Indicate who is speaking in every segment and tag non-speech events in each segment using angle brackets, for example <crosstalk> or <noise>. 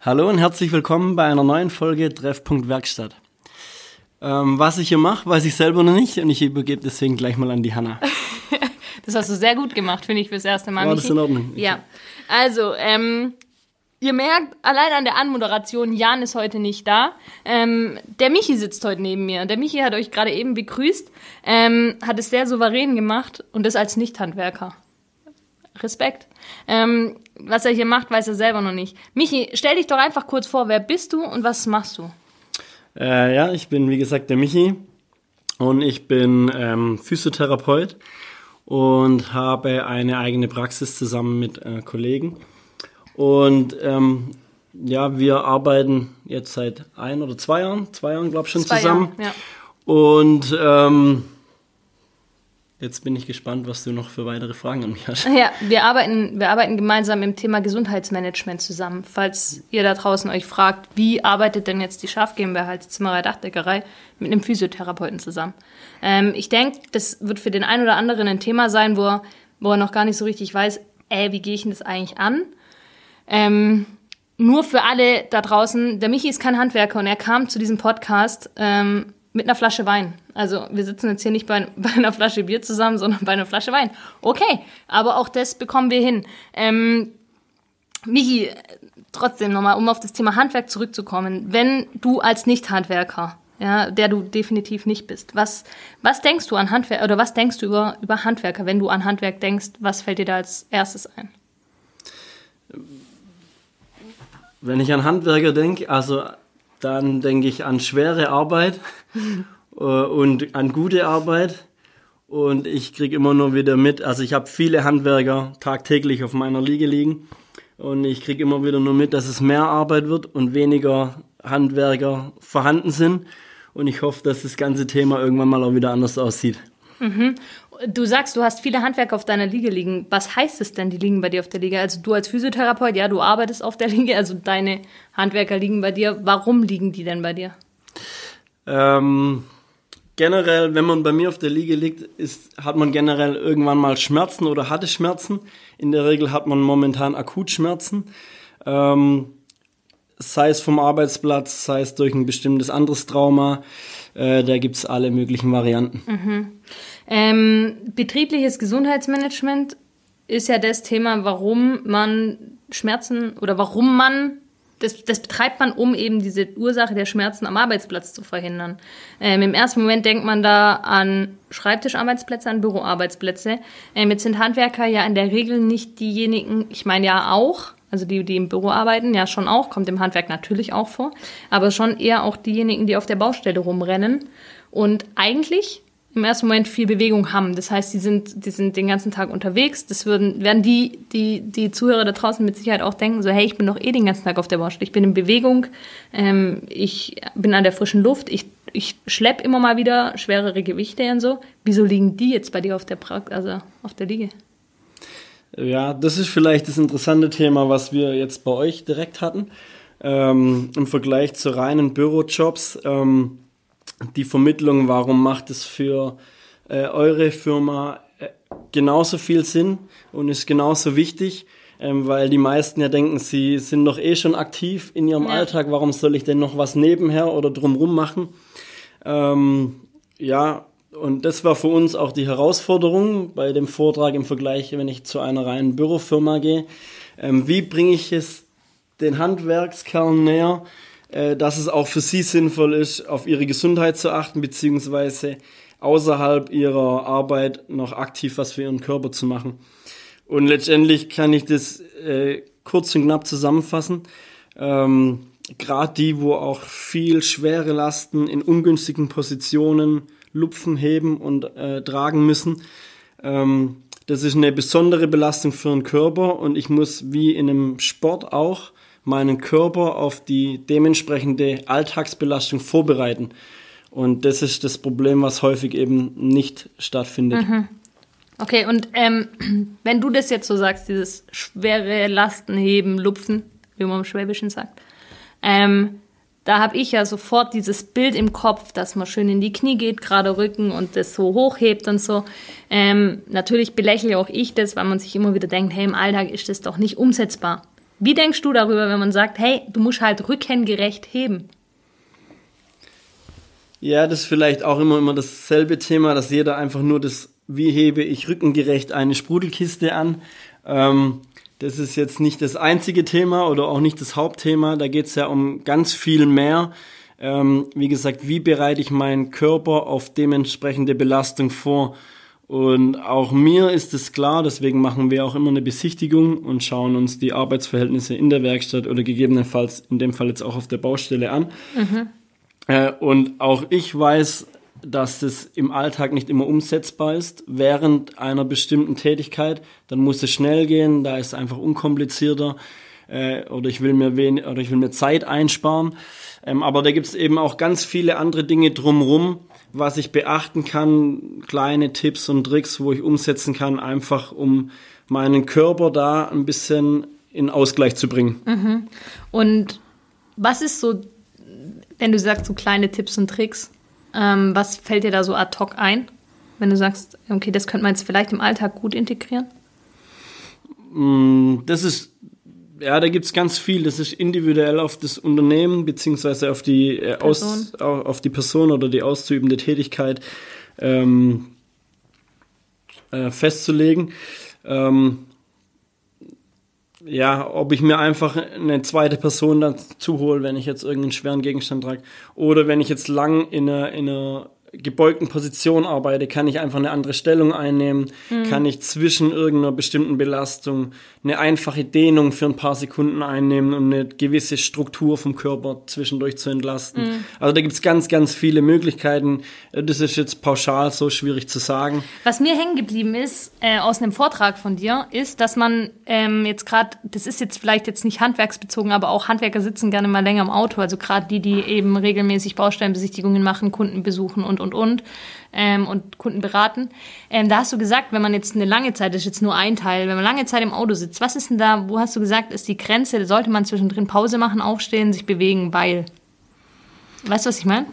Speaker 1: Hallo und herzlich willkommen bei einer neuen Folge Treffpunkt Werkstatt. Ähm, was ich hier mache, weiß ich selber noch nicht und ich übergebe deswegen gleich mal an die Hanna. <laughs>
Speaker 2: das hast du sehr gut gemacht, finde ich, fürs erste Mal.
Speaker 1: War das in Ordnung?
Speaker 2: Ja. Also, ähm, Ihr merkt, allein an der Anmoderation, Jan ist heute nicht da. Ähm, der Michi sitzt heute neben mir. Der Michi hat euch gerade eben begrüßt, ähm, hat es sehr souverän gemacht und das als Nichthandwerker. Respekt. Ähm, was er hier macht, weiß er selber noch nicht. Michi, stell dich doch einfach kurz vor, wer bist du und was machst du?
Speaker 1: Äh, ja, ich bin wie gesagt der Michi und ich bin ähm, Physiotherapeut und habe eine eigene Praxis zusammen mit äh, Kollegen. Und ähm, ja, wir arbeiten jetzt seit ein oder zwei Jahren, zwei Jahren glaube ich schon zwei zusammen. Jahre, ja. Und ähm, jetzt bin ich gespannt, was du noch für weitere Fragen an mich hast.
Speaker 2: Ja, wir arbeiten, wir arbeiten gemeinsam im Thema Gesundheitsmanagement zusammen. Falls ihr da draußen euch fragt, wie arbeitet denn jetzt die Schaf GmbH als Zimmerer Dachdeckerei mit einem Physiotherapeuten zusammen? Ähm, ich denke, das wird für den einen oder anderen ein Thema sein, wo er, wo er noch gar nicht so richtig weiß, ey, wie gehe ich denn das eigentlich an? Ähm, nur für alle da draußen, der Michi ist kein Handwerker und er kam zu diesem Podcast ähm, mit einer Flasche Wein. Also wir sitzen jetzt hier nicht bei, <laughs> bei, einer Flasche Bier zusammen, sondern bei einer Flasche Wein. Okay, aber auch das bekommen wir hin. Ähm, Michi, trotzdem nochmal, um auf das Thema Handwerk zurückzukommen. Wenn du als Nicht-Handwerker, ja, der du definitiv nicht bist, was, was denkst du an Handwerk oder was denkst du über, über Handwerker, wenn du an Handwerk denkst? Was fällt dir da als erstes ein?
Speaker 1: Wenn ich an Handwerker denke, also dann denke ich an schwere Arbeit <laughs> äh, und an gute Arbeit. Und ich kriege immer nur wieder mit, also ich habe viele Handwerker tagtäglich auf meiner Liege liegen. Und ich kriege immer wieder nur mit, dass es mehr Arbeit wird und weniger Handwerker vorhanden sind. Und ich hoffe, dass das ganze Thema irgendwann mal auch wieder anders aussieht.
Speaker 2: Mhm. Du sagst, du hast viele Handwerker auf deiner Liege liegen. Was heißt es denn, die liegen bei dir auf der Liege? Also du als Physiotherapeut, ja, du arbeitest auf der Liege, also deine Handwerker liegen bei dir. Warum liegen die denn bei dir?
Speaker 1: Ähm, generell, wenn man bei mir auf der Liege liegt, ist, hat man generell irgendwann mal Schmerzen oder hatte Schmerzen. In der Regel hat man momentan Akutschmerzen. Ähm, sei es vom Arbeitsplatz, sei es durch ein bestimmtes anderes Trauma. Äh, da gibt es alle möglichen Varianten.
Speaker 2: Mhm. Ähm, betriebliches Gesundheitsmanagement ist ja das Thema, warum man Schmerzen oder warum man das, das betreibt man, um eben diese Ursache der Schmerzen am Arbeitsplatz zu verhindern. Ähm, Im ersten Moment denkt man da an Schreibtischarbeitsplätze, an Büroarbeitsplätze. Ähm, jetzt sind Handwerker ja in der Regel nicht diejenigen, ich meine ja auch, also die, die im Büro arbeiten, ja schon auch, kommt im Handwerk natürlich auch vor, aber schon eher auch diejenigen, die auf der Baustelle rumrennen. Und eigentlich im ersten Moment viel Bewegung haben. Das heißt, die sind, die sind den ganzen Tag unterwegs. Das würden, werden die, die, die Zuhörer da draußen mit Sicherheit auch denken, so, hey, ich bin doch eh den ganzen Tag auf der Baustelle. Ich bin in Bewegung, ähm, ich bin an der frischen Luft, ich, ich schlepp immer mal wieder schwerere Gewichte und so. Wieso liegen die jetzt bei dir auf der pra also auf der Liege?
Speaker 1: Ja, das ist vielleicht das interessante Thema, was wir jetzt bei euch direkt hatten. Ähm, Im Vergleich zu reinen Bürojobs. Ähm, die Vermittlung, warum macht es für äh, eure Firma äh, genauso viel Sinn und ist genauso wichtig, ähm, weil die meisten ja denken, sie sind doch eh schon aktiv in ihrem ja. Alltag, warum soll ich denn noch was nebenher oder drumrum machen? Ähm, ja, und das war für uns auch die Herausforderung bei dem Vortrag im Vergleich, wenn ich zu einer reinen Bürofirma gehe. Ähm, wie bringe ich es den Handwerkskerlen näher? Äh, dass es auch für sie sinnvoll ist, auf ihre Gesundheit zu achten, beziehungsweise außerhalb ihrer Arbeit noch aktiv was für ihren Körper zu machen. Und letztendlich kann ich das äh, kurz und knapp zusammenfassen. Ähm, Gerade die, wo auch viel schwere Lasten in ungünstigen Positionen lupfen, heben und äh, tragen müssen. Ähm, das ist eine besondere Belastung für den Körper und ich muss wie in einem Sport auch meinen Körper auf die dementsprechende Alltagsbelastung vorbereiten. Und das ist das Problem, was häufig eben nicht stattfindet. Mhm.
Speaker 2: Okay, und ähm, <clears throat> wenn du das jetzt so sagst, dieses schwere Lasten heben, lupfen, wie man im Schwäbischen sagt, ähm, da habe ich ja sofort dieses Bild im Kopf, dass man schön in die Knie geht, gerade Rücken und das so hochhebt und so. Ähm, natürlich belächle auch ich das, weil man sich immer wieder denkt, hey, im Alltag ist das doch nicht umsetzbar. Wie denkst du darüber, wenn man sagt, hey, du musst halt rückengerecht heben?
Speaker 1: Ja, das ist vielleicht auch immer, immer dasselbe Thema, dass jeder einfach nur das, wie hebe ich rückengerecht eine Sprudelkiste an. Ähm, das ist jetzt nicht das einzige Thema oder auch nicht das Hauptthema. Da geht es ja um ganz viel mehr. Ähm, wie gesagt, wie bereite ich meinen Körper auf dementsprechende Belastung vor? Und auch mir ist es klar, deswegen machen wir auch immer eine Besichtigung und schauen uns die Arbeitsverhältnisse in der Werkstatt oder gegebenenfalls in dem Fall jetzt auch auf der Baustelle an. Mhm. Äh, und auch ich weiß, dass das im Alltag nicht immer umsetzbar ist während einer bestimmten Tätigkeit. Dann muss es schnell gehen, da ist es einfach unkomplizierter äh, oder ich will mir wen oder ich will mir Zeit einsparen. Ähm, aber da gibt es eben auch ganz viele andere Dinge drumrum, was ich beachten kann, kleine Tipps und Tricks, wo ich umsetzen kann, einfach um meinen Körper da ein bisschen in Ausgleich zu bringen.
Speaker 2: Mhm. Und was ist so, wenn du sagst, so kleine Tipps und Tricks, ähm, was fällt dir da so ad hoc ein, wenn du sagst, okay, das könnte man jetzt vielleicht im Alltag gut integrieren?
Speaker 1: Mm, das ist ja, da gibt's ganz viel. Das ist individuell auf das Unternehmen beziehungsweise auf die äh, Aus, auf die Person oder die auszuübende Tätigkeit ähm, äh, festzulegen. Ähm, ja, ob ich mir einfach eine zweite Person dazu hole, wenn ich jetzt irgendeinen schweren Gegenstand trage, oder wenn ich jetzt lang in einer, in einer gebeugten Position arbeite, kann ich einfach eine andere Stellung einnehmen, mhm. kann ich zwischen irgendeiner bestimmten Belastung eine einfache Dehnung für ein paar Sekunden einnehmen, um eine gewisse Struktur vom Körper zwischendurch zu entlasten. Mhm. Also da gibt's ganz, ganz viele Möglichkeiten. Das ist jetzt pauschal so schwierig zu sagen.
Speaker 2: Was mir hängen geblieben ist äh, aus einem Vortrag von dir, ist, dass man ähm, jetzt gerade, das ist jetzt vielleicht jetzt nicht handwerksbezogen, aber auch Handwerker sitzen gerne mal länger im Auto, also gerade die, die eben regelmäßig Baustellenbesichtigungen machen, Kunden besuchen und und, und, ähm, und Kunden beraten. Ähm, da hast du gesagt, wenn man jetzt eine lange Zeit, das ist jetzt nur ein Teil, wenn man lange Zeit im Auto sitzt, was ist denn da, wo hast du gesagt, ist die Grenze, sollte man zwischendrin Pause machen, aufstehen, sich bewegen, weil. Weißt du, was ich meine?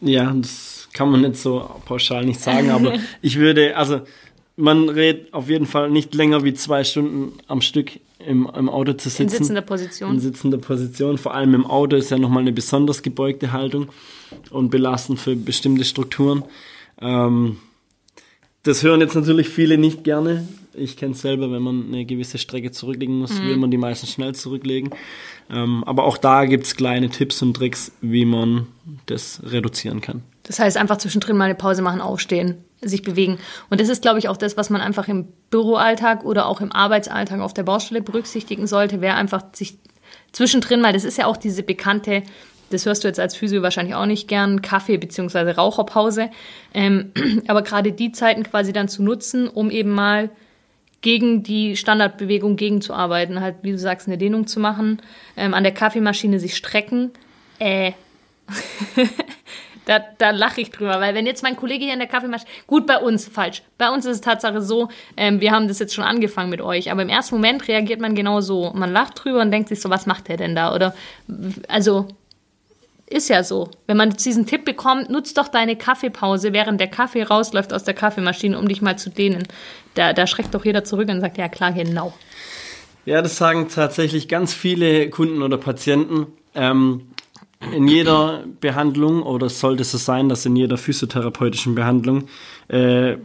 Speaker 1: Ja, das kann man nicht so pauschal nicht sagen, aber <laughs> ich würde, also man redet auf jeden Fall nicht länger wie zwei Stunden am Stück im, im Auto zu sitzen. In
Speaker 2: sitzender Position.
Speaker 1: In sitzender Position. Vor allem im Auto ist ja nochmal eine besonders gebeugte Haltung und belastend für bestimmte Strukturen. Ähm, das hören jetzt natürlich viele nicht gerne. Ich kenne es selber, wenn man eine gewisse Strecke zurücklegen muss, mhm. will man die meisten schnell zurücklegen. Ähm, aber auch da gibt es kleine Tipps und Tricks, wie man das reduzieren kann.
Speaker 2: Das heißt, einfach zwischendrin mal eine Pause machen, aufstehen, sich bewegen. Und das ist, glaube ich, auch das, was man einfach im Büroalltag oder auch im Arbeitsalltag auf der Baustelle berücksichtigen sollte, wäre einfach sich zwischendrin, weil das ist ja auch diese bekannte, das hörst du jetzt als Physio wahrscheinlich auch nicht gern, Kaffee- bzw. Raucherpause. Ähm, <clears throat> aber gerade die Zeiten quasi dann zu nutzen, um eben mal gegen die Standardbewegung gegenzuarbeiten, halt, wie du sagst, eine Dehnung zu machen, ähm, an der Kaffeemaschine sich strecken. Äh, <laughs> Da, da lache ich drüber, weil wenn jetzt mein Kollege hier in der Kaffeemaschine, gut bei uns, falsch, bei uns ist es Tatsache so, ähm, wir haben das jetzt schon angefangen mit euch, aber im ersten Moment reagiert man genau so, man lacht drüber und denkt sich so, was macht der denn da? Oder, also, ist ja so. Wenn man diesen Tipp bekommt, nutzt doch deine Kaffeepause, während der Kaffee rausläuft aus der Kaffeemaschine, um dich mal zu dehnen. Da, da schreckt doch jeder zurück und sagt, ja klar, genau.
Speaker 1: Ja, das sagen tatsächlich ganz viele Kunden oder Patienten. Ähm, in jeder Behandlung, oder sollte es so sein, dass in jeder physiotherapeutischen Behandlung, äh,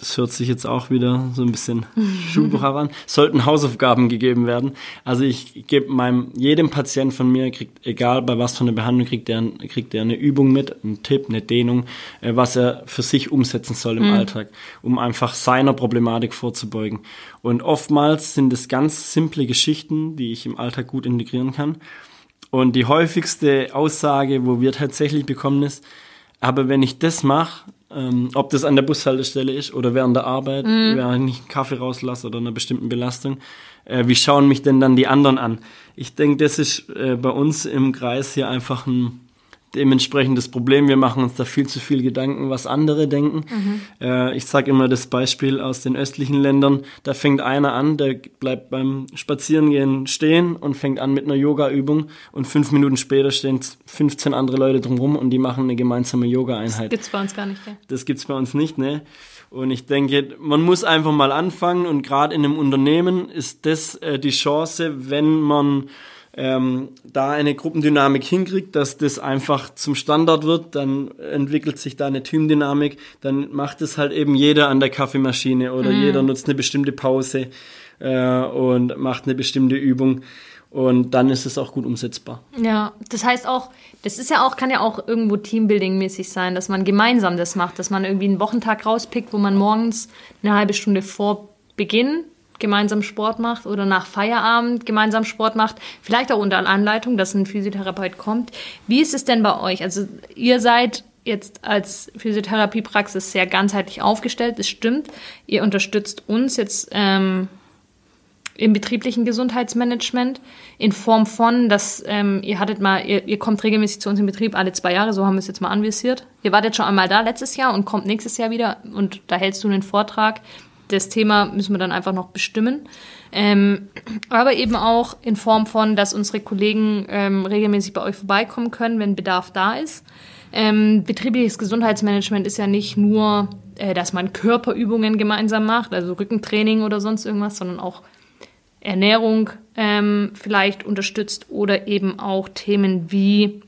Speaker 1: das hört sich jetzt auch wieder so ein bisschen <laughs> Schulbuch an, sollten Hausaufgaben gegeben werden. Also ich gebe meinem, jedem Patient von mir, kriegt, egal bei was für einer Behandlung, kriegt er, kriegt er eine Übung mit, einen Tipp, eine Dehnung, äh, was er für sich umsetzen soll im mhm. Alltag, um einfach seiner Problematik vorzubeugen. Und oftmals sind es ganz simple Geschichten, die ich im Alltag gut integrieren kann. Und die häufigste Aussage, wo wir tatsächlich bekommen, ist, aber wenn ich das mache, ähm, ob das an der Bushaltestelle ist oder während der Arbeit, mm. während ich einen Kaffee rauslasse oder einer bestimmten Belastung, äh, wie schauen mich denn dann die anderen an? Ich denke, das ist äh, bei uns im Kreis hier einfach ein dementsprechend das Problem, wir machen uns da viel zu viel Gedanken, was andere denken. Mhm. Äh, ich sage immer das Beispiel aus den östlichen Ländern, da fängt einer an, der bleibt beim Spazierengehen stehen und fängt an mit einer Yoga-Übung und fünf Minuten später stehen 15 andere Leute drumherum und die machen eine gemeinsame Yoga-Einheit. Das
Speaker 2: gibt's bei uns gar nicht. Ja.
Speaker 1: Das gibt's bei uns nicht, ne? Und ich denke, man muss einfach mal anfangen und gerade in einem Unternehmen ist das äh, die Chance, wenn man ähm, da eine Gruppendynamik hinkriegt, dass das einfach zum Standard wird, dann entwickelt sich da eine Teamdynamik, dann macht es halt eben jeder an der Kaffeemaschine oder mhm. jeder nutzt eine bestimmte Pause äh, und macht eine bestimmte Übung. Und dann ist es auch gut umsetzbar.
Speaker 2: Ja, das heißt auch, das ist ja auch, kann ja auch irgendwo Teambuilding-mäßig sein, dass man gemeinsam das macht, dass man irgendwie einen Wochentag rauspickt, wo man morgens eine halbe Stunde vor Beginn gemeinsam Sport macht oder nach Feierabend gemeinsam Sport macht, vielleicht auch unter Anleitung, dass ein Physiotherapeut kommt. Wie ist es denn bei euch? Also ihr seid jetzt als Physiotherapiepraxis sehr ganzheitlich aufgestellt, das stimmt. Ihr unterstützt uns jetzt ähm, im betrieblichen Gesundheitsmanagement in Form von, dass ähm, ihr hattet mal, ihr, ihr kommt regelmäßig zu uns im Betrieb alle zwei Jahre, so haben wir es jetzt mal anvisiert. Ihr wartet schon einmal da letztes Jahr und kommt nächstes Jahr wieder und da hältst du einen Vortrag das Thema müssen wir dann einfach noch bestimmen. Ähm, aber eben auch in Form von, dass unsere Kollegen ähm, regelmäßig bei euch vorbeikommen können, wenn Bedarf da ist. Ähm, betriebliches Gesundheitsmanagement ist ja nicht nur, äh, dass man Körperübungen gemeinsam macht, also Rückentraining oder sonst irgendwas, sondern auch Ernährung ähm, vielleicht unterstützt oder eben auch Themen wie,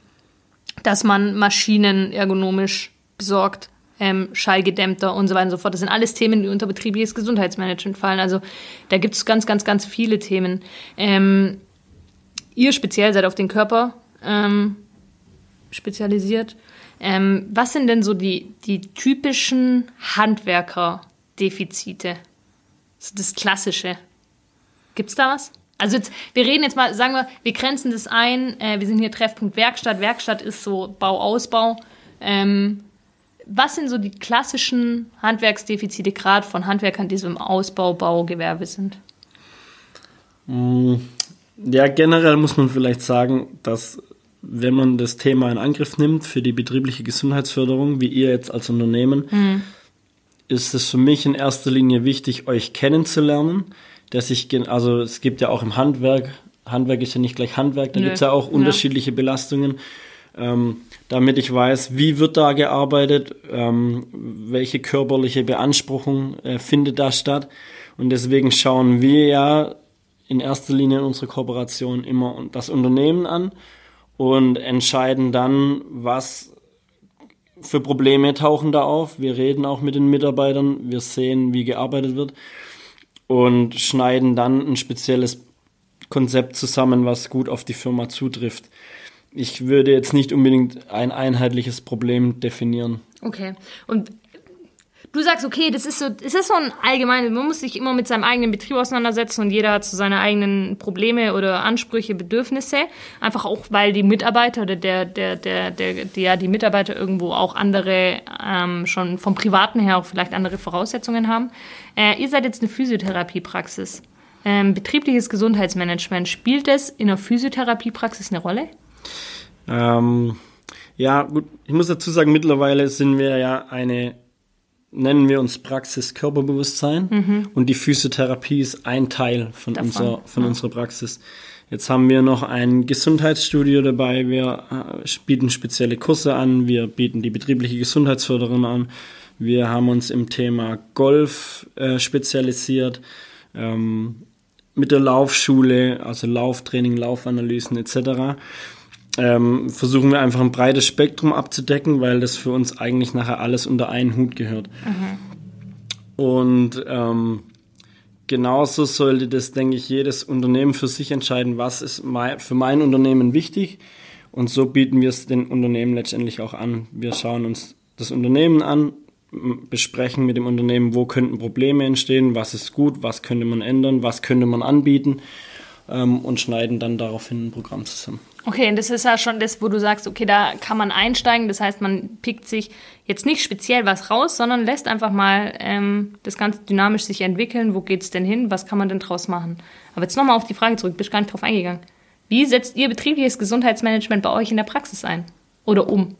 Speaker 2: dass man Maschinen ergonomisch besorgt, ähm, schallgedämmter und so weiter und so fort. Das sind alles Themen, die unter betriebliches Gesundheitsmanagement fallen. Also da gibt es ganz, ganz, ganz viele Themen. Ähm, ihr speziell seid auf den Körper ähm, spezialisiert. Ähm, was sind denn so die, die typischen Handwerkerdefizite? Das Klassische. Gibt es da was? Also jetzt, wir reden jetzt mal, sagen wir, wir grenzen das ein. Äh, wir sind hier Treffpunkt Werkstatt. Werkstatt ist so Bauausbau. Ähm, was sind so die klassischen Handwerksdefizite gerade von Handwerkern, die so im Ausbau, Baugewerbe sind?
Speaker 1: Mm, ja, generell muss man vielleicht sagen, dass wenn man das Thema in Angriff nimmt für die betriebliche Gesundheitsförderung, wie ihr jetzt als Unternehmen, mhm. ist es für mich in erster Linie wichtig, euch kennenzulernen. Dass ich, also es gibt ja auch im Handwerk, Handwerk ist ja nicht gleich Handwerk, da gibt es ja auch unterschiedliche ja. Belastungen ähm, damit ich weiß, wie wird da gearbeitet, ähm, welche körperliche Beanspruchung äh, findet da statt. Und deswegen schauen wir ja in erster Linie in unserer Kooperation immer das Unternehmen an und entscheiden dann, was für Probleme tauchen da auf. Wir reden auch mit den Mitarbeitern, wir sehen, wie gearbeitet wird und schneiden dann ein spezielles Konzept zusammen, was gut auf die Firma zutrifft ich würde jetzt nicht unbedingt ein einheitliches Problem definieren.
Speaker 2: Okay. Und du sagst, okay, das ist so, es ist so ein allgemeines, man muss sich immer mit seinem eigenen Betrieb auseinandersetzen und jeder hat so seine eigenen Probleme oder Ansprüche, Bedürfnisse. Einfach auch, weil die Mitarbeiter oder der, der, der, der, der die Mitarbeiter irgendwo auch andere, ähm, schon vom Privaten her auch vielleicht andere Voraussetzungen haben. Äh, ihr seid jetzt eine Physiotherapiepraxis. Ähm, betriebliches Gesundheitsmanagement, spielt es in einer Physiotherapiepraxis eine Rolle?
Speaker 1: Ähm, ja, gut, ich muss dazu sagen, mittlerweile sind wir ja eine, nennen wir uns Praxis Körperbewusstsein mhm. und die Physiotherapie ist ein Teil von, unser, von ja. unserer Praxis. Jetzt haben wir noch ein Gesundheitsstudio dabei, wir äh, bieten spezielle Kurse an, wir bieten die betriebliche Gesundheitsförderung an, wir haben uns im Thema Golf äh, spezialisiert. Ähm, mit der Laufschule, also Lauftraining, Laufanalysen etc ähm, versuchen wir einfach ein breites Spektrum abzudecken, weil das für uns eigentlich nachher alles unter einen Hut gehört. Mhm. Und ähm, genauso sollte das, denke ich, jedes Unternehmen für sich entscheiden, was ist mein, für mein Unternehmen wichtig. Und so bieten wir es den Unternehmen letztendlich auch an. Wir schauen uns das Unternehmen an, besprechen mit dem Unternehmen, wo könnten Probleme entstehen, was ist gut, was könnte man ändern, was könnte man anbieten ähm, und schneiden dann daraufhin ein Programm zusammen.
Speaker 2: Okay, und das ist ja schon das, wo du sagst, okay, da kann man einsteigen. Das heißt, man pickt sich jetzt nicht speziell was raus, sondern lässt einfach mal ähm, das Ganze dynamisch sich entwickeln. Wo geht es denn hin? Was kann man denn draus machen? Aber jetzt nochmal auf die Frage zurück, bist gar nicht drauf eingegangen. Wie setzt ihr betriebliches Gesundheitsmanagement bei euch in der Praxis ein? oder um?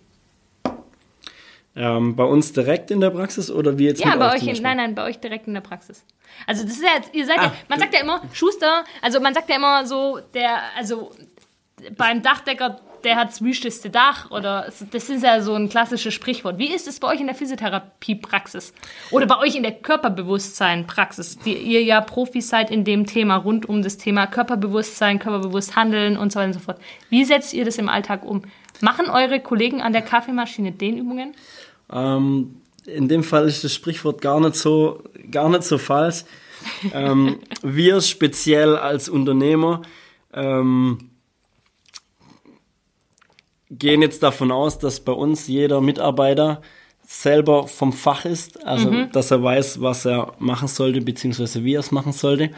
Speaker 1: Ähm, bei uns direkt in der Praxis oder wie jetzt
Speaker 2: Ja, bei
Speaker 1: euch
Speaker 2: in, nein, nein, bei euch direkt in der Praxis. Also das ist ja, jetzt- ihr seid
Speaker 1: Ah,
Speaker 2: ja, man sagt ja immer, Schuster, also man sagt ja immer so, der, also beim Dachdecker, der hat das wüsteste Dach oder das ist ja so ein klassisches Sprichwort. Wie ist es bei euch in der Physiotherapie-Praxis? Oder bei euch in der Körperbewusstsein-Praxis, die ihr ja Profis seid in dem Thema rund um das Thema Körperbewusstsein, körperbewusst handeln und so weiter und so fort. Wie setzt ihr das im Alltag um? Machen eure Kollegen an der Kaffeemaschine Dehnübungen?
Speaker 1: Ähm, in dem Fall ist das Sprichwort gar nicht so, gar nicht so falsch. ähm, <laughs> wir speziell als Unternehmer ähm, gehen jetzt davon aus, dass bei uns jeder Mitarbeiter selber vom Fach ist, also dass er weiß, was er machen sollte, beziehungsweise wie er es machen sollte.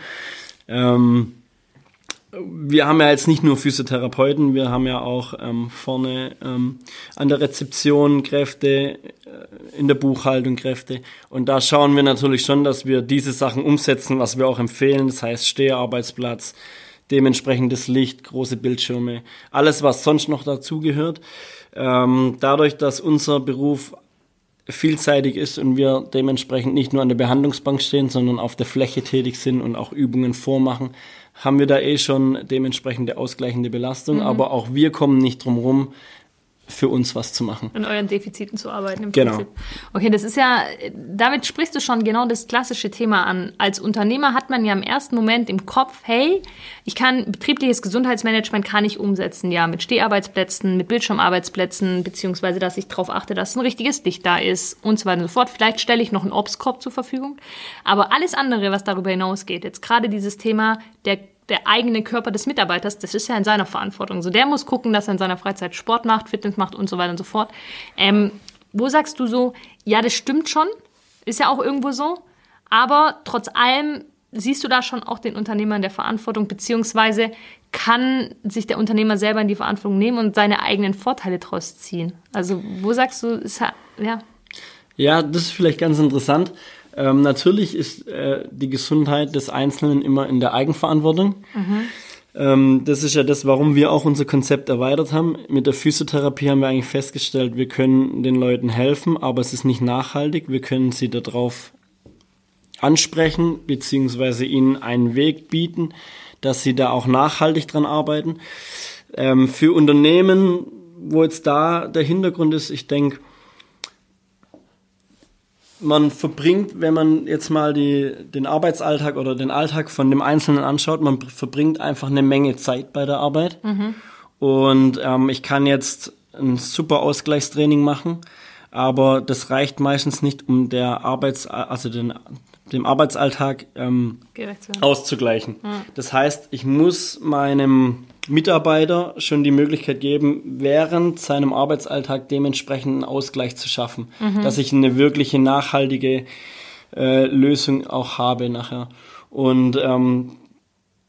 Speaker 1: Ähm, wir haben ja jetzt nicht nur Physiotherapeuten, wir haben ja auch ähm, vorne ähm, an der Rezeption Kräfte, äh, in der Buchhaltung Kräfte. Und da schauen wir natürlich schon, dass wir diese Sachen umsetzen, was wir auch empfehlen. Das heißt Steharbeitsplatz, dementsprechendes Licht, große Bildschirme, alles, was sonst noch dazugehört. Ähm, dadurch, dass unser Beruf vielseitig ist und wir dementsprechend nicht nur an der Behandlungsbank stehen, sondern auf der Fläche tätig sind und auch Übungen vormachen, haben wir da eh schon dementsprechende ausgleichende Belastung. Aber auch wir kommen nicht drum rum, für uns was zu machen.
Speaker 2: an euren Defiziten zu arbeiten. Im
Speaker 1: Genau.
Speaker 2: Prinzip. Okay, das ist ja, damit sprichst du schon genau das klassische Thema an. Als Unternehmer hat man ja im ersten Moment im Kopf, hey, ich kann betriebliches Gesundheitsmanagement kann ich umsetzen, ja, mit Steharbeitsplätzen, mit Bildschirmarbeitsplätzen, beziehungsweise, dass ich darauf achte, dass ein richtiges Licht da ist und so weiter und so fort. Vielleicht stelle ich noch einen Obstkorb zur Verfügung. Aber alles andere, was darüber hinausgeht, jetzt gerade dieses Thema der der eigene Körper des Mitarbeiters, das ist ja in seiner Verantwortung. So, der muss gucken, dass er in seiner Freizeit Sport macht, Fitness macht und so weiter und so fort. Ähm, wo sagst du so, ja, das stimmt schon, ist ja auch irgendwo so, aber trotz allem siehst du da schon auch den Unternehmer in der Verantwortung, beziehungsweise kann sich der Unternehmer selber in die Verantwortung nehmen und seine eigenen Vorteile draus ziehen. Also, wo sagst du, ist ja, Ja,
Speaker 1: das ist vielleicht ganz interessant. Ähm, natürlich ist äh, die Gesundheit des Einzelnen immer in der Eigenverantwortung. Ähm, das ist ja das, warum wir auch unser Konzept erweitert haben. Mit der Physiotherapie haben wir eigentlich festgestellt, wir können den Leuten helfen, aber es ist nicht nachhaltig. Wir können sie darauf ansprechen, beziehungsweise ihnen einen Weg bieten, dass sie da auch nachhaltig dran arbeiten. Ähm, für Unternehmen, wo jetzt da der Hintergrund ist, ich denke, man verbringt, wenn man jetzt mal die, den Arbeitsalltag oder den Alltag von dem Einzelnen anschaut, man verbringt einfach eine Menge Zeit bei der Arbeit. Und ähm, ich kann jetzt ein super Ausgleichstraining machen, aber das reicht meistens nicht, um der Arbeits, also den, dem Arbeitsalltag ähm, auszugleichen. Das heißt, ich muss meinem Mitarbeiter schon die Möglichkeit geben, während seinem Arbeitsalltag dementsprechend einen Ausgleich zu schaffen, dass ich eine wirkliche nachhaltige äh, Lösung auch habe nachher. Und ähm,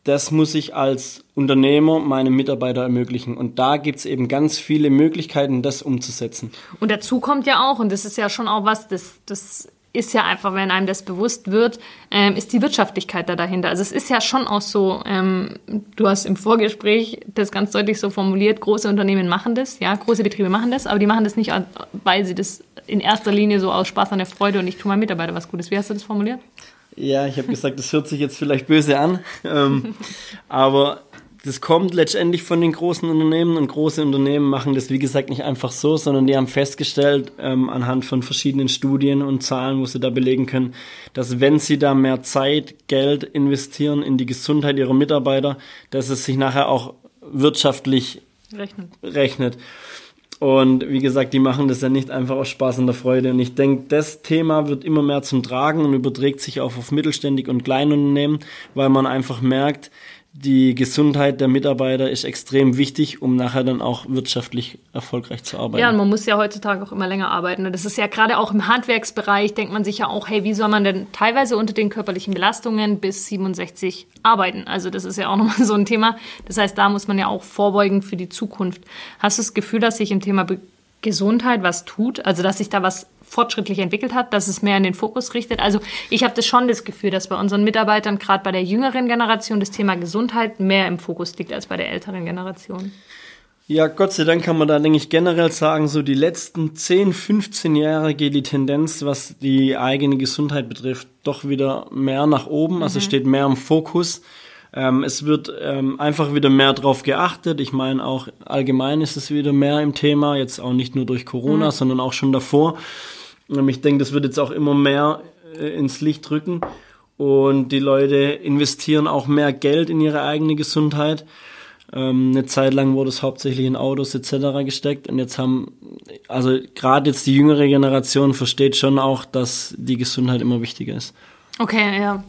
Speaker 1: das muss ich als Unternehmer meinem Mitarbeiter ermöglichen. Und da gibt's eben ganz viele Möglichkeiten, das umzusetzen.
Speaker 2: Und dazu kommt ja auch, und das ist ja schon auch was, das, das ist ja einfach, wenn einem das bewusst wird, ähm, ist die Wirtschaftlichkeit da dahinter. Also es ist ja schon auch so, ähm, du hast im Vorgespräch das ganz deutlich so formuliert, große Unternehmen machen das, ja, große Betriebe machen das, aber die machen das nicht, weil sie das in erster Linie so aus Spaß an der Freude und ich tue meinem Mitarbeiter was Gutes. Wie hast du das formuliert?
Speaker 1: Ja, ich habe gesagt, das hört sich jetzt vielleicht böse an, ähm, <laughs> aber das kommt letztendlich von den großen Unternehmen und große Unternehmen machen das, wie gesagt, nicht einfach so, sondern die haben festgestellt, ähm, anhand von verschiedenen Studien und Zahlen, wo sie da belegen können, dass wenn sie da mehr Zeit, Geld investieren in die Gesundheit ihrer Mitarbeiter, dass es sich nachher auch wirtschaftlich
Speaker 2: Rechnen.
Speaker 1: rechnet. Und wie gesagt, die machen das ja nicht einfach aus Spaß und der Freude. Und ich denke, das Thema wird immer mehr zum Tragen und überträgt sich auch auf Mittelständig und Kleinunternehmen, weil man einfach merkt, die Gesundheit der Mitarbeiter ist extrem wichtig, um nachher dann auch wirtschaftlich erfolgreich zu arbeiten.
Speaker 2: Ja, und man muss ja heutzutage auch immer länger arbeiten. Und das ist ja gerade auch im Handwerksbereich, denkt man sich ja auch, hey, wie soll man denn teilweise unter den körperlichen Belastungen bis 67 arbeiten? Also das ist ja auch <laughs> nochmal so ein Thema. Das heißt, da muss man ja auch vorbeugen für die Zukunft. Hast du das Gefühl, dass sich im Thema Gesundheit was tut? Also dass sich da was fortschrittlich entwickelt hat, dass es mehr in den Fokus richtet. Also ich habe das schon das Gefühl, dass bei unseren Mitarbeitern, gerade bei der jüngeren Generation, das Thema Gesundheit mehr im Fokus liegt als bei der älteren Generation.
Speaker 1: Ja, Gott sei Dank kann man da, denke ich, generell sagen, so die letzten 10, 15 Jahre geht die Tendenz, was die eigene Gesundheit betrifft, doch wieder mehr nach oben. Also steht mehr im Fokus. Ähm, es wird ähm, einfach wieder mehr drauf geachtet. Ich meine, auch allgemein ist es wieder mehr im Thema, jetzt auch nicht nur durch Corona, sondern auch schon davor. Ich denke, das wird jetzt auch immer mehr äh, ins Licht rücken. Und die Leute investieren auch mehr Geld in ihre eigene Gesundheit. Ähm, eine Zeit lang wurde es hauptsächlich in Autos etc. gesteckt und jetzt haben, also gerade jetzt die jüngere Generation versteht schon auch, dass die Gesundheit immer wichtiger ist.
Speaker 2: Okay, ja,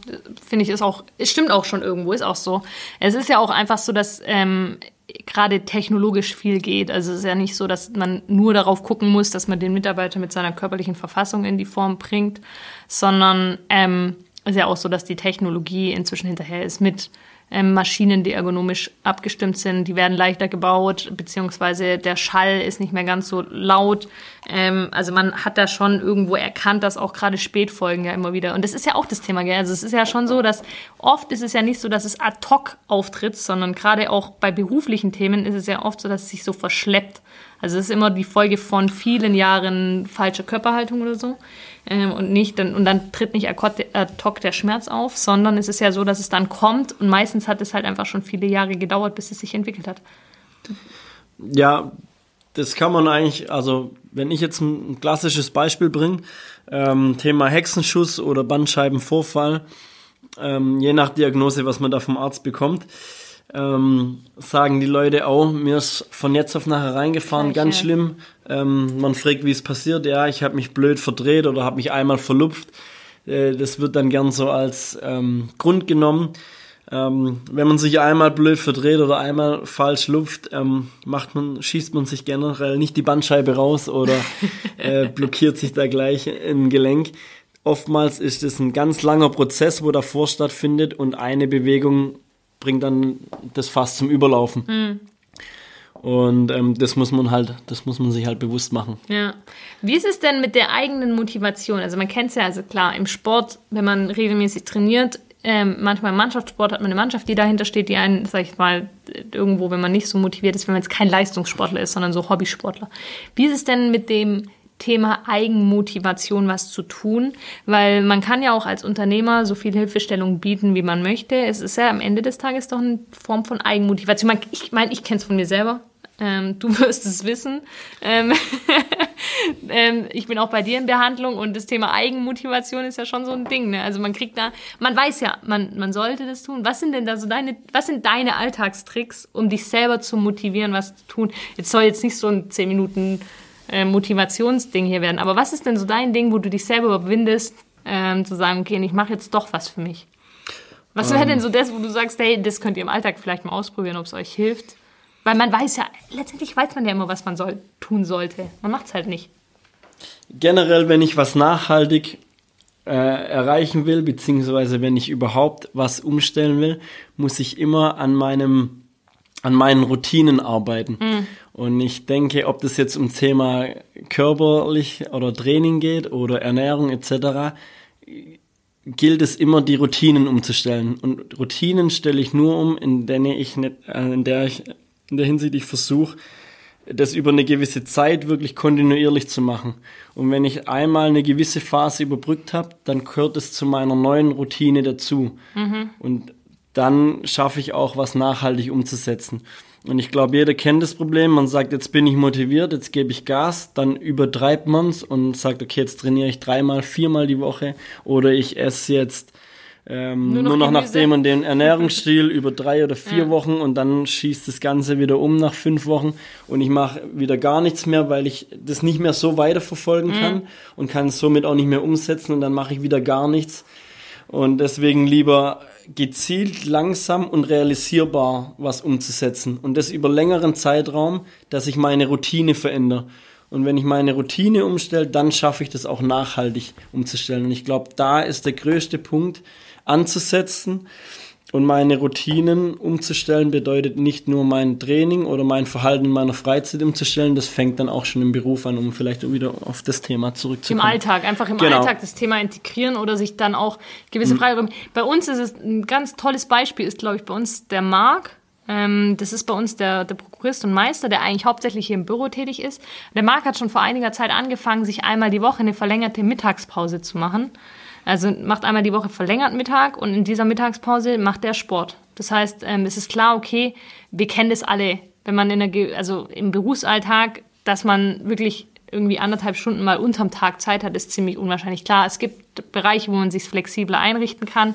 Speaker 2: finde ich ist auch, stimmt auch schon irgendwo, ist auch so. Es ist ja auch einfach so, dass ähm, gerade technologisch viel geht. Also es ist ja nicht so, dass man nur darauf gucken muss, dass man den Mitarbeiter mit seiner körperlichen Verfassung in die Form bringt, sondern ähm, ist ja auch so, dass die Technologie inzwischen hinterher ist mit ähm, Maschinen, die ergonomisch abgestimmt sind. Die werden leichter gebaut, beziehungsweise der Schall ist nicht mehr ganz so laut. Ähm, also man hat da schon irgendwo erkannt, dass auch gerade Spätfolgen ja immer wieder. Und das ist ja auch das Thema, gell? Also es ist ja schon so, dass oft ist es ja nicht so, dass es ad hoc auftritt, sondern gerade auch bei beruflichen Themen ist es ja oft so, dass es sich so verschleppt. Also es ist immer die Folge von vielen Jahren falscher Körperhaltung oder so. Ähm, und nicht, dann, und dann tritt nicht ad hoc der Schmerz auf, sondern es ist ja so, dass es dann kommt und meistens hat es halt einfach schon viele Jahre gedauert, bis es sich entwickelt hat.
Speaker 1: Ja, das kann man eigentlich, also wenn ich jetzt ein klassisches Beispiel bringe, ähm, Thema Hexenschuss oder Bandscheibenvorfall, ähm, je nach Diagnose, was man da vom Arzt bekommt, ähm, sagen die Leute auch, mir ist von jetzt auf nachher reingefahren, Gleiche. ganz schlimm. Ähm, man fragt, wie es passiert. Ja, ich habe mich blöd verdreht oder habe mich einmal verlupft. Äh, das wird dann gern so als ähm, Grund genommen. Ähm, wenn man sich einmal blöd verdreht oder einmal falsch lupft, ähm, macht man, schießt man sich generell nicht die Bandscheibe raus oder <laughs> äh, blockiert sich da gleich ein Gelenk. Oftmals ist es ein ganz langer Prozess, wo davor stattfindet und eine Bewegung bringt dann das Fass zum Überlaufen. Mhm. Und ähm, das muss man halt, das muss man sich halt bewusst machen.
Speaker 2: Ja. Wie ist es denn mit der eigenen Motivation? Also man kennt es ja, also klar, im Sport, wenn man regelmäßig trainiert, ähm, manchmal im Mannschaftssport hat man eine Mannschaft, die dahinter steht, die einen, sag ich mal, irgendwo, wenn man nicht so motiviert ist, wenn man jetzt kein Leistungssportler ist, sondern so Hobbysportler. Wie ist es denn mit dem Thema Eigenmotivation was zu tun, weil man kann ja auch als Unternehmer so viel Hilfestellung bieten, wie man möchte. Es ist ja am Ende des Tages doch eine Form von Eigenmotivation. Ich meine, ich kenne es von mir selber. Ähm, du <laughs> wirst es wissen. Ähm, <laughs> ähm, ich bin auch bei dir in Behandlung und das Thema Eigenmotivation ist ja schon so ein Ding. Ne? Also man kriegt da, man weiß ja, man, man sollte das tun. Was sind denn da so deine, was sind deine Alltagstricks, um dich selber zu motivieren, was zu tun? Jetzt soll jetzt nicht so ein 10 Minuten äh, Motivationsding hier werden. Aber was ist denn so dein Ding, wo du dich selber überwindest, ähm, zu sagen, okay, ich mache jetzt doch was für mich? Was wäre ähm. denn so das, wo du sagst, hey, das könnt ihr im Alltag vielleicht mal ausprobieren, ob es euch hilft? Weil man weiß ja, letztendlich weiß man ja immer, was man soll, tun sollte. Man macht es halt nicht.
Speaker 1: Generell, wenn ich was nachhaltig äh, erreichen will, beziehungsweise wenn ich überhaupt was umstellen will, muss ich immer an meinem an meinen Routinen arbeiten. Mhm. Und ich denke, ob das jetzt um Thema körperlich oder Training geht oder Ernährung etc., gilt es immer, die Routinen umzustellen. Und Routinen stelle ich nur um, in der ich nicht, äh, in der ich in der Hinsicht ich versuche, das über eine gewisse Zeit wirklich kontinuierlich zu machen. Und wenn ich einmal eine gewisse Phase überbrückt habe, dann gehört es zu meiner neuen Routine dazu. Mhm. Und dann schaffe ich auch was nachhaltig umzusetzen. Und ich glaube, jeder kennt das Problem. Man sagt, jetzt bin ich motiviert, jetzt gebe ich Gas, dann übertreibt man es und sagt, okay, jetzt trainiere ich dreimal, viermal die Woche oder ich esse jetzt ähm, nur noch, nur noch nach dem und dem <laughs> Ernährungsstil über drei oder vier ja. Wochen und dann schießt das Ganze wieder um nach fünf Wochen und ich mache wieder gar nichts mehr, weil ich das nicht mehr so weiterverfolgen mhm. kann und kann es somit auch nicht mehr umsetzen und dann mache ich wieder gar nichts. Und deswegen lieber gezielt, langsam und realisierbar was umzusetzen. Und das über längeren Zeitraum, dass ich meine Routine verändere. Und wenn ich meine Routine umstelle, dann schaffe ich das auch nachhaltig umzustellen. Und ich glaube, da ist der größte Punkt anzusetzen und meine Routinen umzustellen bedeutet nicht nur mein Training oder mein Verhalten in meiner Freizeit umzustellen, das fängt dann auch schon im Beruf an, um vielleicht wieder auf das Thema zurückzukommen.
Speaker 2: Im Alltag, einfach im genau. Alltag das Thema integrieren oder sich dann auch gewisse mhm. Freiräume. Bei uns ist es ein ganz tolles Beispiel, ist glaube ich bei uns der Marc, Ähm, das ist bei uns der, der Prokurist und Meister, der eigentlich hauptsächlich hier im Büro tätig ist. Der Marc hat schon vor einiger Zeit angefangen, sich einmal die Woche eine verlängerte Mittagspause zu machen. Also macht einmal die Woche verlängert Mittag und in dieser Mittagspause macht der Sport. Das heißt, ähm, es ist klar, okay, wir kennen das alle, wenn man in der, also im Berufsalltag, dass man wirklich irgendwie anderthalb Stunden mal unterm Tag Zeit hat, ist ziemlich unwahrscheinlich klar. Es gibt Bereiche, wo man sich flexibler einrichten kann.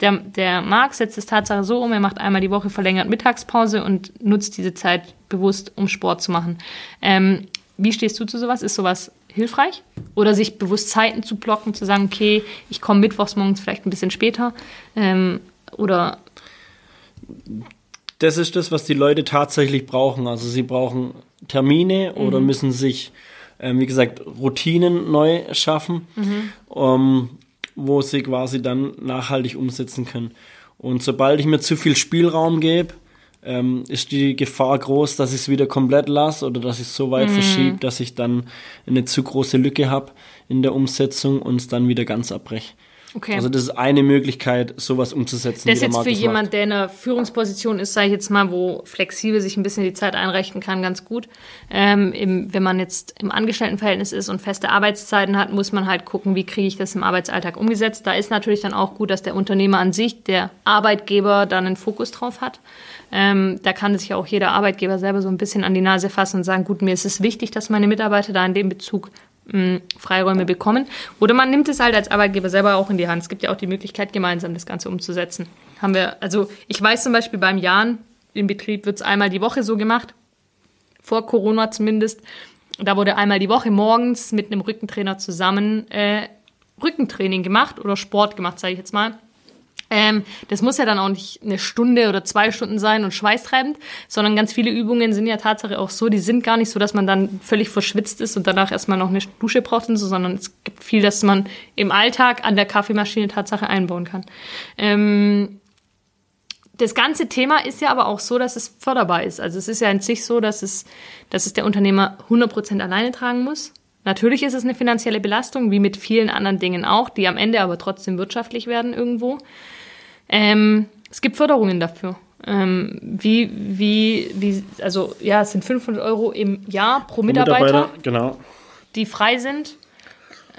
Speaker 2: Der, der Marc setzt es Tatsache so um, er macht einmal die Woche verlängert Mittagspause und nutzt diese Zeit bewusst, um Sport zu machen. Ähm, wie stehst du zu sowas? Ist sowas hilfreich? Oder sich bewusst Zeiten zu blocken, zu sagen, okay, ich komme mittwochs morgens vielleicht ein bisschen später? Ähm, oder
Speaker 1: das ist das, was die Leute tatsächlich brauchen. Also sie brauchen Termine oder mhm. müssen sich ähm, wie gesagt, Routinen neu schaffen, mhm. um, wo sie quasi dann nachhaltig umsetzen können. Und sobald ich mir zu viel Spielraum gebe, ähm, ist die Gefahr groß, dass ich es wieder komplett lasse oder dass ich es so weit mhm. verschiebe, dass ich dann eine zu große Lücke habe in der Umsetzung und es dann wieder ganz abbreche. Okay. Also das ist eine Möglichkeit, sowas umzusetzen.
Speaker 2: Das ist jetzt für jemand, der in einer Führungsposition ist, sage ich jetzt mal, wo flexibel sich ein bisschen die Zeit einrichten kann, ganz gut. Ähm, im, wenn man jetzt im Angestelltenverhältnis ist und feste Arbeitszeiten hat, muss man halt gucken, wie kriege ich das im Arbeitsalltag umgesetzt. Da ist natürlich dann auch gut, dass der Unternehmer an sich, der Arbeitgeber, dann einen Fokus drauf hat. Ähm, da kann sich auch jeder Arbeitgeber selber so ein bisschen an die Nase fassen und sagen, gut, mir ist es wichtig, dass meine Mitarbeiter da in dem Bezug Freiräume bekommen. Oder man nimmt es halt als Arbeitgeber selber auch in die Hand. Es gibt ja auch die Möglichkeit, gemeinsam das Ganze umzusetzen. Haben wir, also ich weiß zum Beispiel beim Jahren im Betrieb wird es einmal die Woche so gemacht, vor Corona zumindest. Da wurde einmal die Woche morgens mit einem Rückentrainer zusammen äh, Rückentraining gemacht oder Sport gemacht, sage ich jetzt mal. Ähm, das muss ja dann auch nicht eine Stunde oder zwei Stunden sein und schweißtreibend, sondern ganz viele Übungen sind ja Tatsache auch so, die sind gar nicht so, dass man dann völlig verschwitzt ist und danach erstmal noch eine Dusche braucht und so, sondern es gibt viel, das man im Alltag an der Kaffeemaschine Tatsache einbauen kann. Ähm, das ganze Thema ist ja aber auch so, dass es förderbar ist. Also es ist ja in sich so, dass es, dass es der Unternehmer 100% alleine tragen muss. Natürlich ist es eine finanzielle Belastung, wie mit vielen anderen Dingen auch, die am Ende aber trotzdem wirtschaftlich werden irgendwo. Ähm, es gibt Förderungen dafür. Ähm, wie, wie, wie, also ja, es sind 500 Euro im Jahr pro Mitarbeiter, Mitarbeiter
Speaker 1: genau.
Speaker 2: die frei sind.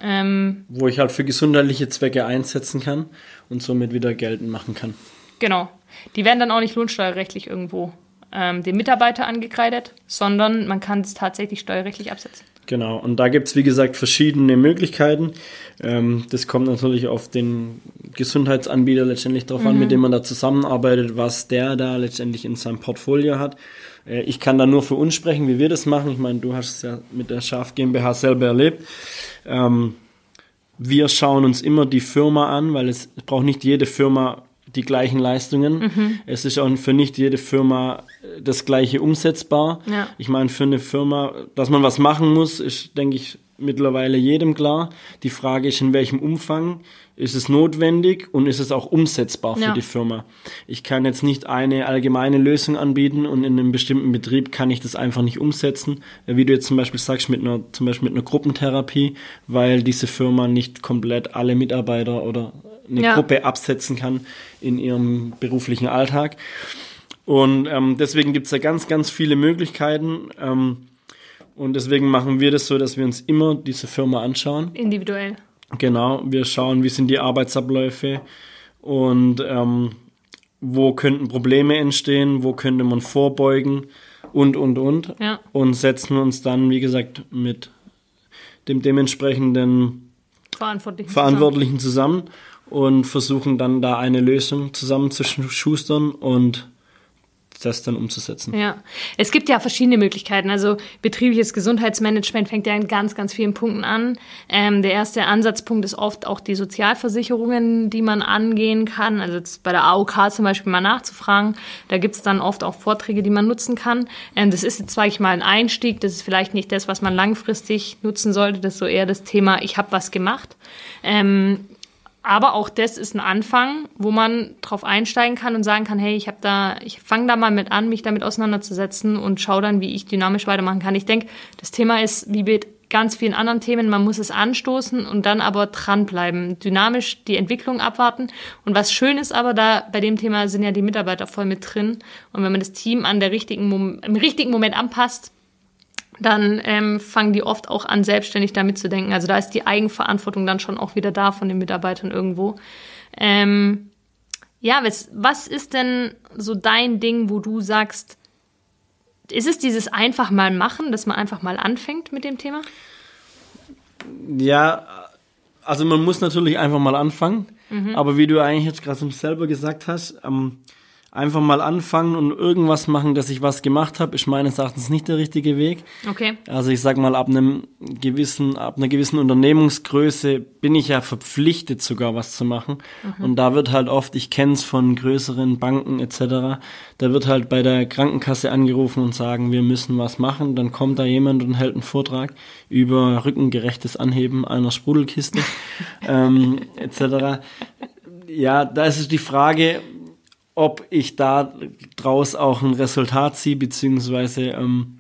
Speaker 2: Ähm,
Speaker 1: Wo ich halt für gesundheitliche Zwecke einsetzen kann und somit wieder geltend machen kann.
Speaker 2: Genau. Die werden dann auch nicht lohnsteuerrechtlich irgendwo ähm, dem Mitarbeiter angekreidet, sondern man kann es tatsächlich steuerrechtlich absetzen.
Speaker 1: Genau, und da gibt es, wie gesagt, verschiedene Möglichkeiten. Ähm, das kommt natürlich auf den Gesundheitsanbieter letztendlich darauf mhm. an, mit dem man da zusammenarbeitet, was der da letztendlich in seinem Portfolio hat. Äh, ich kann da nur für uns sprechen, wie wir das machen. Ich meine, du hast es ja mit der Schaf GmbH selber erlebt. Ähm, wir schauen uns immer die Firma an, weil es, es braucht nicht jede Firma die gleichen Leistungen. Mhm. Es ist auch für nicht jede Firma äh, das gleiche umsetzbar. Ja. Ich meine, für eine Firma, dass man was machen muss, ist, denke ich, mittlerweile jedem klar. Die Frage ist, in welchem Umfang ist es notwendig und ist es auch umsetzbar für ja. die Firma. Ich kann jetzt nicht eine allgemeine Lösung anbieten und in einem bestimmten Betrieb kann ich das einfach nicht umsetzen, äh, wie du jetzt zum Beispiel sagst, mit einer, zum Beispiel mit einer Gruppentherapie, weil diese Firma nicht komplett alle Mitarbeiter oder eine ja. Gruppe absetzen kann in ihrem beruflichen Alltag. Und ähm, deswegen gibt es da ganz, ganz viele Möglichkeiten. Ähm, und deswegen machen wir das so, dass wir uns immer diese Firma anschauen.
Speaker 2: Individuell.
Speaker 1: Genau, wir schauen, wie sind die Arbeitsabläufe und ähm, wo könnten Probleme entstehen, wo könnte man vorbeugen und, und, und. Ja. Und setzen uns dann, wie gesagt, mit dem dementsprechenden
Speaker 2: Verantwortlichen,
Speaker 1: Verantwortlichen zusammen. zusammen und versuchen dann da eine Lösung zusammenzuschustern und das dann umzusetzen.
Speaker 2: Ja, es gibt ja verschiedene Möglichkeiten. Also betriebliches Gesundheitsmanagement fängt ja in ganz, ganz vielen Punkten an. Ähm, der erste Ansatzpunkt ist oft auch die Sozialversicherungen, die man angehen kann. Also bei der AOK zum Beispiel mal nachzufragen. Da gibt es dann oft auch Vorträge, die man nutzen kann. Ähm, das ist jetzt, sage ich mal, ein Einstieg. Das ist vielleicht nicht das, was man langfristig nutzen sollte. Das ist so eher das Thema, ich habe was gemacht. Ähm, aber auch das ist ein Anfang, wo man drauf einsteigen kann und sagen kann, hey, ich habe da, ich fange da mal mit an, mich damit auseinanderzusetzen und schaue dann, wie ich dynamisch weitermachen kann. Ich denke, das Thema ist wie mit ganz vielen anderen Themen. Man muss es anstoßen und dann aber dranbleiben, dynamisch die Entwicklung abwarten. Und was schön ist aber da, bei dem Thema sind ja die Mitarbeiter voll mit drin. Und wenn man das Team an der richtigen, im richtigen Moment anpasst, dann ähm, fangen die oft auch an, selbstständig damit zu denken. Also da ist die Eigenverantwortung dann schon auch wieder da von den Mitarbeitern irgendwo. Ähm, ja, was, was ist denn so dein Ding, wo du sagst, ist es dieses einfach mal machen, dass man einfach mal anfängt mit dem Thema?
Speaker 1: Ja, also man muss natürlich einfach mal anfangen. Mhm. Aber wie du eigentlich jetzt gerade selber gesagt hast, ähm, einfach mal anfangen und irgendwas machen, dass ich was gemacht habe, ist meines Erachtens nicht der richtige Weg.
Speaker 2: Okay.
Speaker 1: Also ich sag mal, ab einem gewissen, ab einer gewissen Unternehmungsgröße bin ich ja verpflichtet, sogar was zu machen. Mhm. Und da wird halt oft, ich kenne es von größeren Banken etc., da wird halt bei der Krankenkasse angerufen und sagen, wir müssen was machen. Dann kommt da jemand und hält einen Vortrag über rückengerechtes Anheben einer Sprudelkiste <laughs> ähm, etc. Ja, da ist es die Frage, ob ich da draus auch ein Resultat ziehe, beziehungsweise ähm,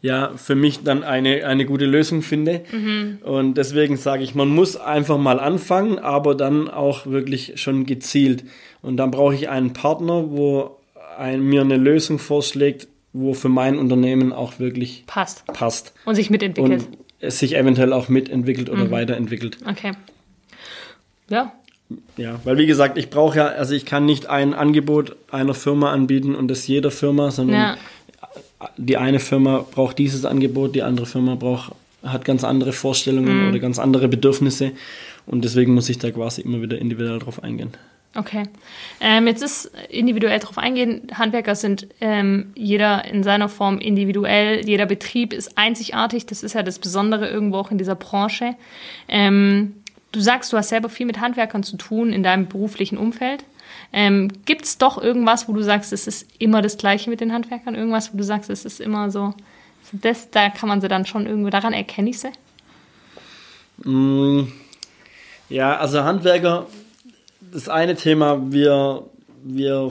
Speaker 1: ja, für mich dann eine, eine gute Lösung finde. Mhm. Und deswegen sage ich, man muss einfach mal anfangen, aber dann auch wirklich schon gezielt. Und dann brauche ich einen Partner, wo ein, mir eine Lösung vorschlägt, wo für mein Unternehmen auch wirklich
Speaker 2: passt.
Speaker 1: passt.
Speaker 2: Und sich mitentwickelt. Und
Speaker 1: es sich eventuell auch mitentwickelt oder mhm. weiterentwickelt.
Speaker 2: Okay. Ja,
Speaker 1: ja, weil wie gesagt, ich brauche ja, also ich kann nicht ein Angebot einer Firma anbieten und das jeder Firma, sondern ja. die eine Firma braucht dieses Angebot, die andere Firma braucht, hat ganz andere Vorstellungen mhm. oder ganz andere Bedürfnisse und deswegen muss ich da quasi immer wieder individuell drauf eingehen.
Speaker 2: Okay. Ähm, jetzt ist individuell drauf eingehen. Handwerker sind ähm, jeder in seiner Form individuell. Jeder Betrieb ist einzigartig. Das ist ja das Besondere irgendwo auch in dieser Branche. Ähm, Du sagst, du hast selber viel mit Handwerkern zu tun in deinem beruflichen Umfeld. Ähm, Gibt es doch irgendwas, wo du sagst, es ist immer das Gleiche mit den Handwerkern? Irgendwas, wo du sagst, es ist immer so, das, da kann man sie dann schon irgendwo, daran erkenne ich sie?
Speaker 1: Mm, ja, also Handwerker, das eine Thema, wir, wir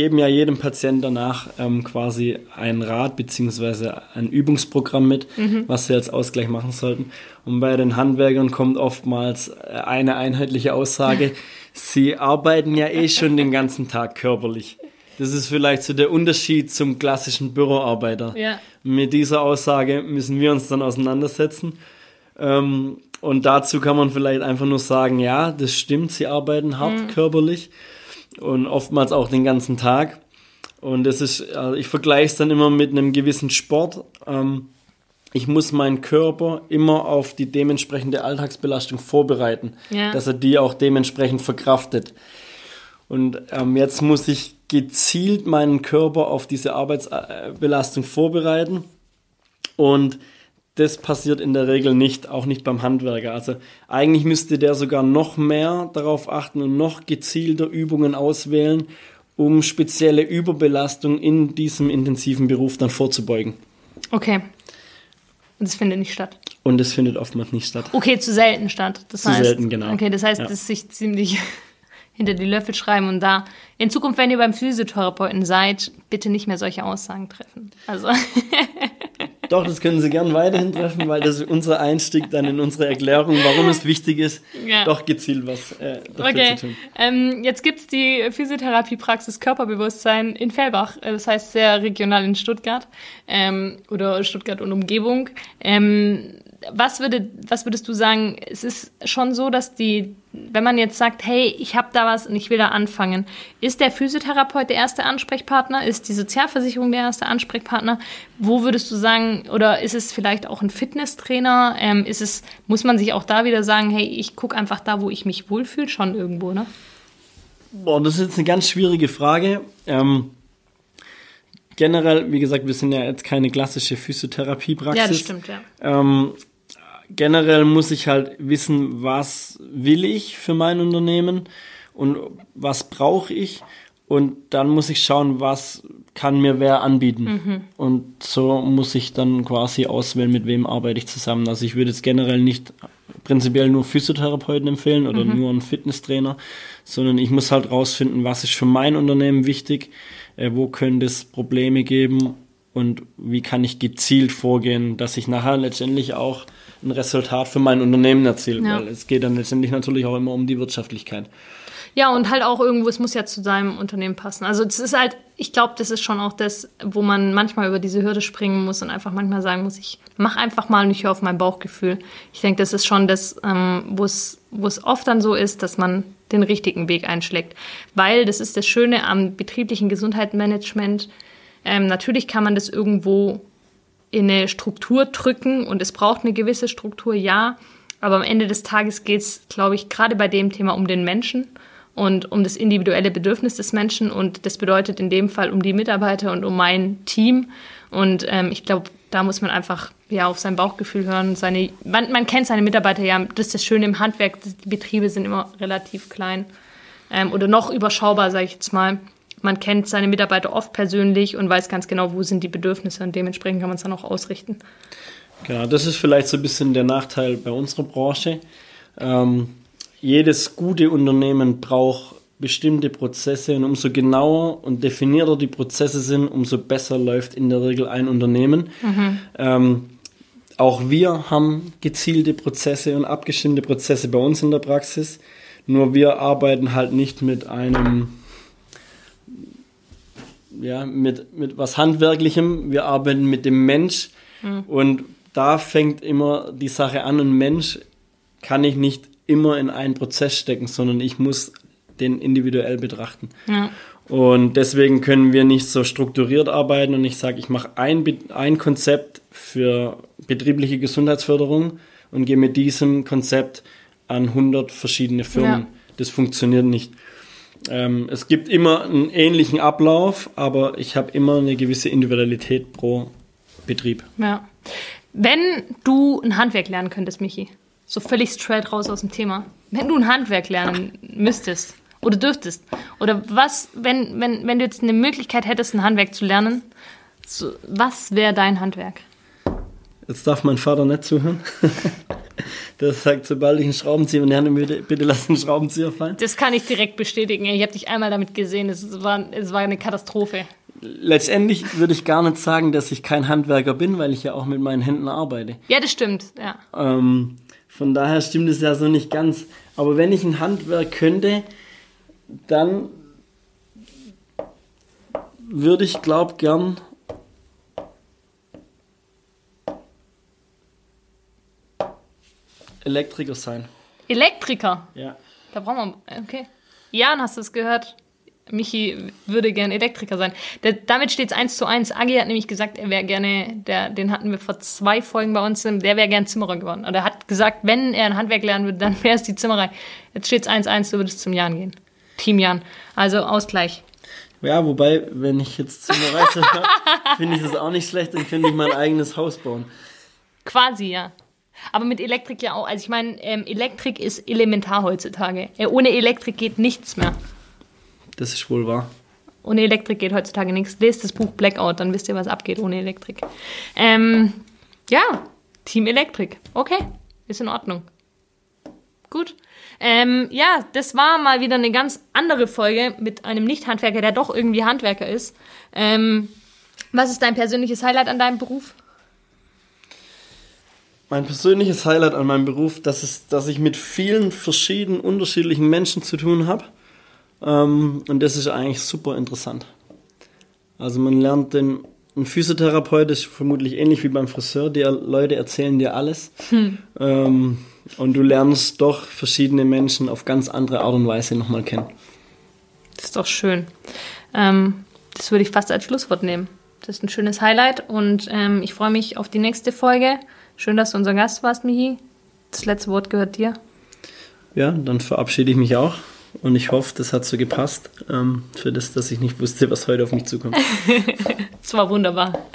Speaker 1: geben ja jedem Patienten danach ähm, quasi einen Rat bzw. ein Übungsprogramm mit, mhm. was sie als Ausgleich machen sollten. Und bei den Handwerkern kommt oftmals äh, eine einheitliche Aussage, sie arbeiten ja eh schon den ganzen Tag körperlich. Das ist vielleicht so der Unterschied zum klassischen Büroarbeiter.
Speaker 2: Ja.
Speaker 1: Mit dieser Aussage müssen wir uns dann auseinandersetzen. Ähm, und dazu kann man vielleicht einfach nur sagen, ja, das stimmt, sie arbeiten hart mhm. körperlich und oftmals auch den ganzen Tag. Und das ist, also ich vergleiche es dann immer mit einem gewissen Sport. Ähm, ich muss meinen Körper immer auf die dementsprechende Alltagsbelastung vorbereiten, ja. dass er die auch dementsprechend verkraftet. Und ähm, jetzt muss ich gezielt meinen Körper auf diese Arbeitsbelastung vorbereiten. Und das passiert in der Regel nicht, auch nicht beim Handwerker. Also eigentlich müsste der sogar noch mehr darauf achten und noch gezielter Übungen auswählen, um spezielle Überbelastung in diesem intensiven Beruf dann vorzubeugen.
Speaker 2: Okay. Und das findet nicht statt.
Speaker 1: Und das findet oftmals nicht statt.
Speaker 2: Okay, zu selten statt.
Speaker 1: Das zu heißt, selten, genau.
Speaker 2: Okay, das heißt, ja. dass sich ziemlich <laughs> hinter die Löffel schreiben und da in Zukunft, wenn ihr beim Physiotherapeuten seid, bitte nicht mehr solche Aussagen treffen. Also <laughs>
Speaker 1: Doch, das können Sie gern weiterhin treffen, weil das ist unser Einstieg dann in unsere Erklärung, warum es wichtig ist, ja. doch gezielt was äh, dafür okay. zu tun.
Speaker 2: Ähm, jetzt gibt es die Physiotherapiepraxis Körperbewusstsein in Fellbach, äh, das heißt sehr regional in Stuttgart ähm, oder Stuttgart und Umgebung. Ähm, was, würde, was würdest du sagen? Es ist schon so, dass die, wenn man jetzt sagt, hey, ich habe da was und ich will da anfangen, ist der Physiotherapeut der erste Ansprechpartner? Ist die Sozialversicherung der erste Ansprechpartner? Wo würdest du sagen, oder ist es vielleicht auch ein Fitnesstrainer? Ähm, ist es, muss man sich auch da wieder sagen, hey, ich gucke einfach da, wo ich mich wohlfühle, schon irgendwo, ne?
Speaker 1: Boah, das ist jetzt eine ganz schwierige Frage. Ähm, generell, wie gesagt, wir sind ja jetzt keine klassische Physiotherapiepraxis. Ja,
Speaker 2: das stimmt, ja.
Speaker 1: Ähm, generell muss ich halt wissen, was will ich für mein Unternehmen und was brauche ich. Und dann muss ich schauen, was kann mir wer anbieten. Mhm. Und so muss ich dann quasi auswählen, mit wem arbeite ich zusammen. Also ich würde jetzt generell nicht prinzipiell nur Physiotherapeuten empfehlen oder mhm. nur einen Fitnesstrainer, sondern ich muss halt rausfinden, was ist für mein Unternehmen wichtig, äh, wo könnte es Probleme geben und wie kann ich gezielt vorgehen, dass ich nachher letztendlich auch ein Resultat für mein Unternehmen erziele, ja. weil es geht dann letztendlich natürlich auch immer um die Wirtschaftlichkeit.
Speaker 2: Ja, und halt auch irgendwo, es muss ja zu deinem Unternehmen passen. Also es ist halt, ich glaube, das ist schon auch das, wo man manchmal über diese Hürde springen muss und einfach manchmal sagen muss, ich mache einfach mal und ich höre auf mein Bauchgefühl. Ich denke, das ist schon das, ähm, wo es oft dann so ist, dass man den richtigen Weg einschlägt. Weil das ist das Schöne am betrieblichen Gesundheitsmanagement. Ähm, natürlich kann man das irgendwo in eine Struktur drücken und es braucht eine gewisse Struktur, ja. Aber am Ende des Tages geht es, glaube ich, gerade bei dem Thema um den Menschen und um das individuelle Bedürfnis des Menschen. Und das bedeutet in dem Fall um die Mitarbeiter und um mein Team. Und ähm, ich glaube, da muss man einfach ja auf sein Bauchgefühl hören. Seine, man, man kennt seine Mitarbeiter ja. Das ist das Schöne im Handwerk. Die Betriebe sind immer relativ klein ähm, oder noch überschaubar, sage ich jetzt mal. Man kennt seine Mitarbeiter oft persönlich und weiß ganz genau, wo sind die Bedürfnisse und dementsprechend kann man es dann auch ausrichten.
Speaker 1: Genau, das ist vielleicht so ein bisschen der Nachteil bei unserer Branche. Ähm, jedes gute Unternehmen braucht bestimmte Prozesse und umso genauer und definierter die Prozesse sind, umso besser läuft in der Regel ein Unternehmen. Mhm. Ähm, auch wir haben gezielte Prozesse und abgestimmte Prozesse bei uns in der Praxis. Nur wir arbeiten halt nicht mit einem, ja, mit, mit was Handwerklichem. Wir arbeiten mit dem Mensch. Mhm. Und da fängt immer die Sache an. Ein Mensch kann ich nicht immer in einen Prozess stecken, sondern ich muss den individuell betrachten. Ja. Und deswegen können wir nicht so strukturiert arbeiten und ich sage, ich mache ein, ein Konzept für betriebliche Gesundheitsförderung und gehe mit diesem Konzept an 100 verschiedene Firmen. Ja. Das funktioniert nicht. Ähm, es gibt immer einen ähnlichen Ablauf, aber ich habe immer eine gewisse Individualität pro Betrieb.
Speaker 2: Ja. Wenn du ein Handwerk lernen könntest, Michi, so völlig straight raus aus dem Thema. Wenn du ein Handwerk lernen müsstest oder dürftest, oder was, wenn, wenn, wenn du jetzt eine Möglichkeit hättest, ein Handwerk zu lernen, so, was wäre dein Handwerk?
Speaker 1: Jetzt darf mein Vater nicht zuhören. <laughs> Der sagt, sobald ich einen Schraubenzieher lerne, bitte, bitte lass den Schraubenzieher fallen.
Speaker 2: Das kann ich direkt bestätigen. Ich habe dich einmal damit gesehen. Es war, es war eine Katastrophe.
Speaker 1: Letztendlich würde ich gar nicht sagen, dass ich kein Handwerker bin, weil ich ja auch mit meinen Händen arbeite.
Speaker 2: Ja, das stimmt. Ja.
Speaker 1: Ähm, von daher stimmt es ja so nicht ganz. Aber wenn ich ein Handwerk könnte, dann würde ich, glaube gern Elektriker sein.
Speaker 2: Elektriker?
Speaker 1: Ja.
Speaker 2: Da brauchen wir. Okay. Jan, hast du es gehört? Michi würde gern Elektriker sein. Der, damit steht es eins zu eins. Agi hat nämlich gesagt, er wäre gerne, der, den hatten wir vor zwei Folgen bei uns, der wäre gern Zimmerer geworden. Und er hat gesagt, wenn er ein Handwerk lernen würde, dann wäre es die Zimmerei. Jetzt steht es eins zu eins, du würdest zum Jan gehen. Team Jan. Also Ausgleich.
Speaker 1: Ja, wobei, wenn ich jetzt Zimmerei <laughs> habe, finde ich das auch nicht schlecht, dann könnte ich mein eigenes Haus bauen.
Speaker 2: Quasi, ja. Aber mit Elektrik ja auch. Also ich meine, ähm, Elektrik ist elementar heutzutage. Äh, ohne Elektrik geht nichts mehr.
Speaker 1: Das ist wohl wahr.
Speaker 2: Ohne Elektrik geht heutzutage nichts. Lest das Buch Blackout, dann wisst ihr, was abgeht ohne Elektrik. Ähm, ja, Team Elektrik. Okay, ist in Ordnung. Gut. Ähm, ja, das war mal wieder eine ganz andere Folge mit einem Nicht-Handwerker, der doch irgendwie Handwerker ist. Ähm, was ist dein persönliches Highlight an deinem Beruf?
Speaker 1: Mein persönliches Highlight an meinem Beruf, das ist, dass ich mit vielen verschiedenen, unterschiedlichen Menschen zu tun habe ähm, und das ist eigentlich super interessant. Also man lernt den ein Physiotherapeut ist vermutlich ähnlich wie beim Friseur, die Leute erzählen dir alles. Hm. Ähm, und du lernst doch verschiedene Menschen auf ganz andere Art und Weise nochmal kennen.
Speaker 2: Das ist doch schön. Ähm, das würde ich fast als Schlusswort nehmen. Das ist ein schönes Highlight und ähm, ich freue mich auf die nächste Folge. Schön, dass du unser Gast warst, Michi. Das letzte Wort gehört dir.
Speaker 1: Ja, dann verabschiede ich mich auch. Und ich hoffe, das hat so gepasst, ähm, für das, dass ich nicht wusste, was heute auf mich zukommt. <laughs>
Speaker 2: Es war wunderbar. <laughs>